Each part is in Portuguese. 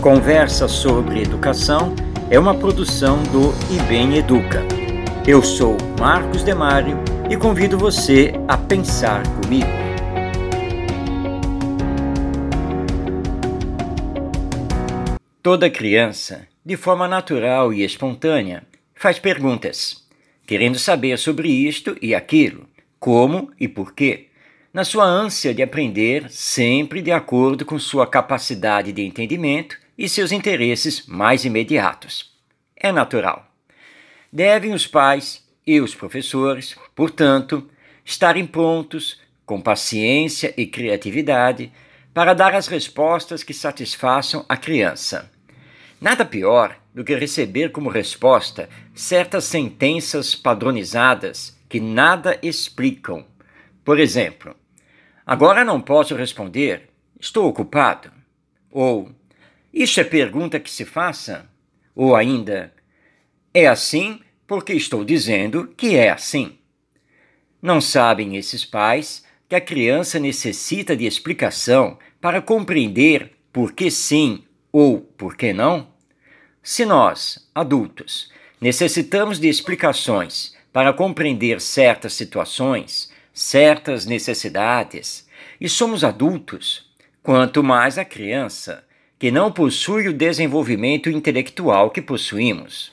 Conversa sobre Educação é uma produção do IBEM Educa. Eu sou Marcos Demário e convido você a pensar comigo. Toda criança, de forma natural e espontânea, faz perguntas, querendo saber sobre isto e aquilo, como e por quê na sua ânsia de aprender, sempre de acordo com sua capacidade de entendimento e seus interesses mais imediatos. É natural. Devem os pais e os professores, portanto, estarem prontos, com paciência e criatividade, para dar as respostas que satisfaçam a criança. Nada pior do que receber como resposta certas sentenças padronizadas que nada explicam. Por exemplo, agora não posso responder, estou ocupado. Ou isso é pergunta que se faça? Ou ainda, é assim porque estou dizendo que é assim? Não sabem esses pais que a criança necessita de explicação para compreender por que sim ou por que não? Se nós, adultos, necessitamos de explicações para compreender certas situações, certas necessidades, e somos adultos, quanto mais a criança que não possui o desenvolvimento intelectual que possuímos.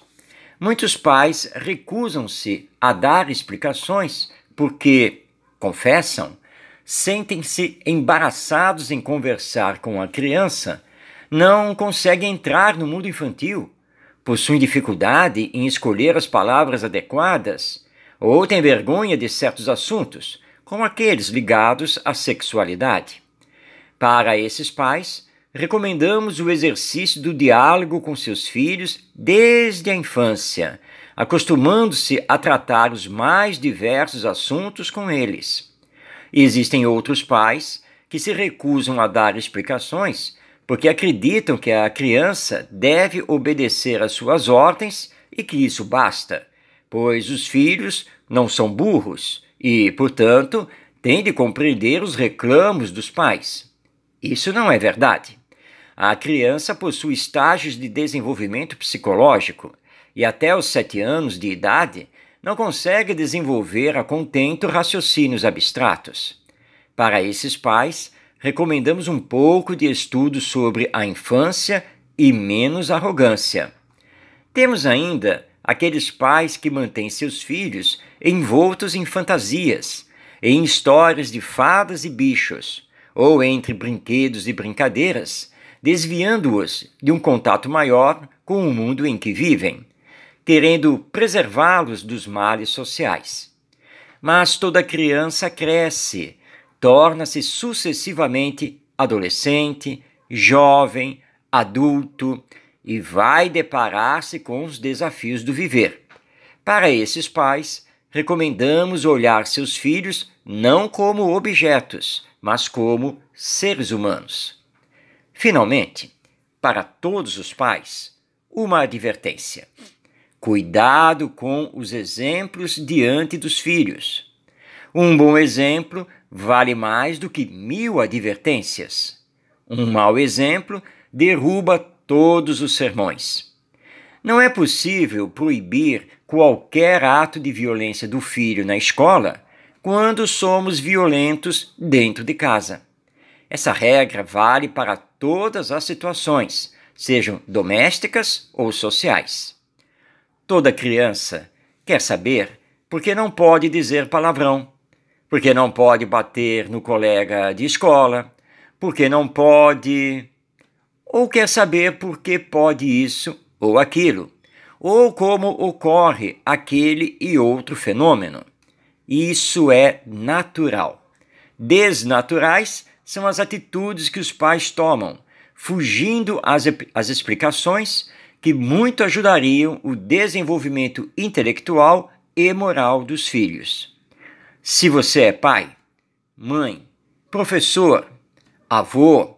Muitos pais recusam-se a dar explicações porque, confessam, sentem-se embaraçados em conversar com a criança, não conseguem entrar no mundo infantil, possuem dificuldade em escolher as palavras adequadas ou têm vergonha de certos assuntos, como aqueles ligados à sexualidade. Para esses pais, recomendamos o exercício do diálogo com seus filhos desde a infância, acostumando-se a tratar os mais diversos assuntos com eles. Existem outros pais que se recusam a dar explicações porque acreditam que a criança deve obedecer às suas ordens e que isso basta, pois os filhos não são burros e, portanto, têm de compreender os reclamos dos pais. Isso não é verdade. A criança possui estágios de desenvolvimento psicológico e até os sete anos de idade não consegue desenvolver a contento raciocínios abstratos. Para esses pais, recomendamos um pouco de estudo sobre a infância e menos arrogância. Temos ainda aqueles pais que mantêm seus filhos envoltos em fantasias, em histórias de fadas e bichos, ou entre brinquedos e brincadeiras desviando-os de um contato maior com o mundo em que vivem, querendo preservá-los dos males sociais. Mas toda criança cresce, torna-se sucessivamente adolescente, jovem, adulto e vai deparar-se com os desafios do viver. Para esses pais, recomendamos olhar seus filhos não como objetos, mas como seres humanos. Finalmente, para todos os pais, uma advertência: cuidado com os exemplos diante dos filhos. Um bom exemplo vale mais do que mil advertências. Um mau exemplo derruba todos os sermões. Não é possível proibir qualquer ato de violência do filho na escola quando somos violentos dentro de casa. Essa regra vale para todas as situações, sejam domésticas ou sociais. Toda criança quer saber por que não pode dizer palavrão, por que não pode bater no colega de escola, por que não pode. Ou quer saber por que pode isso ou aquilo, ou como ocorre aquele e outro fenômeno. Isso é natural. Desnaturais são as atitudes que os pais tomam, fugindo às, às explicações que muito ajudariam o desenvolvimento intelectual e moral dos filhos. Se você é pai, mãe, professor, avô,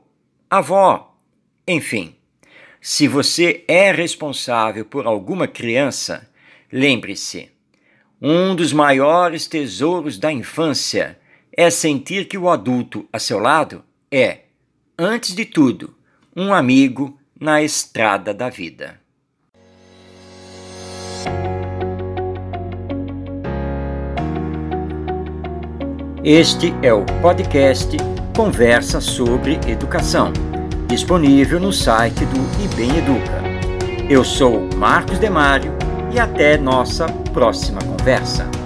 avó, enfim, se você é responsável por alguma criança, lembre-se: um dos maiores tesouros da infância é sentir que o adulto a seu lado é, antes de tudo, um amigo na estrada da vida. Este é o podcast Conversa sobre Educação, disponível no site do IBEM Educa. Eu sou Marcos Demário e até nossa próxima conversa.